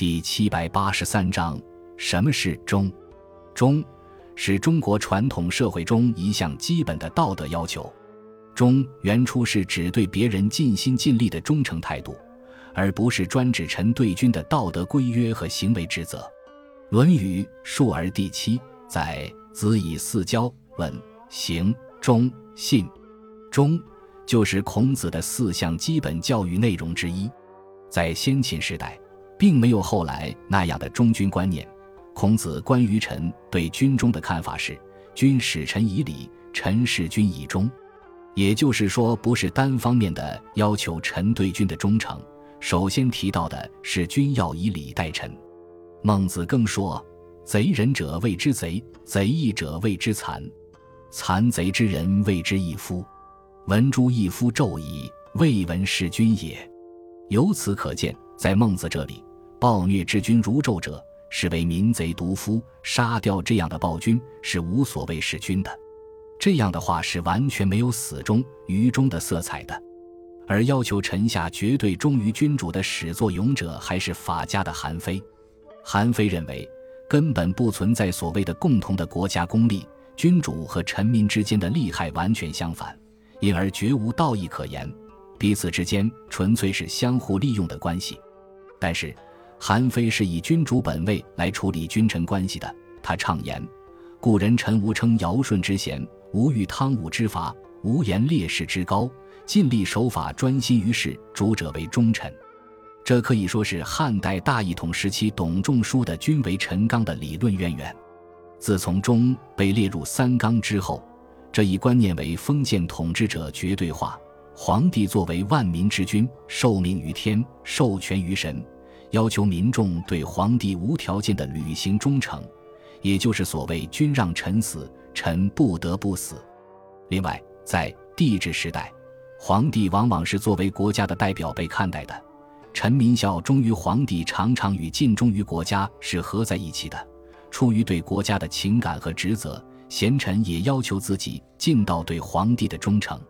第七百八十三章：什么是忠？忠是中国传统社会中一项基本的道德要求。忠原初是指对别人尽心尽力的忠诚态度，而不是专指臣对君的道德规约和行为职责。《论语·述而》第七载：“子以四教问行、忠、信。”忠就是孔子的四项基本教育内容之一。在先秦时代，并没有后来那样的忠君观念。孔子关于臣对君忠的看法是：“君使臣以礼，臣事君以忠。”也就是说，不是单方面的要求臣对君的忠诚，首先提到的是君要以礼待臣。孟子更说：“贼人者谓之贼，贼义者谓之残，残贼之人谓之义夫。闻诸义夫纣矣，未闻是君也。”由此可见，在孟子这里，暴虐之君如纣者，是为民贼毒夫，杀掉这样的暴君是无所谓弑君的。这样的话是完全没有死忠于忠的色彩的，而要求臣下绝对忠于君主的始作俑者还是法家的韩非。韩非认为根本不存在所谓的共同的国家公利，君主和臣民之间的利害完全相反，因而绝无道义可言，彼此之间纯粹是相互利用的关系。但是韩非是以君主本位来处理君臣关系的，他畅言：“故人臣无称尧舜之贤。”无欲汤武之伐，无言烈士之高，尽力守法，专心于事，主者为忠臣。这可以说是汉代大一统时期董仲舒的“君为臣纲”的理论渊源。自从忠被列入三纲之后，这一观念为封建统治者绝对化。皇帝作为万民之君，受命于天，授权于神，要求民众对皇帝无条件的履行忠诚，也就是所谓“君让臣死”。臣不得不死。另外，在帝制时代，皇帝往往是作为国家的代表被看待的。臣民效忠于皇帝，常常与尽忠于国家是合在一起的。出于对国家的情感和职责，贤臣也要求自己尽到对皇帝的忠诚。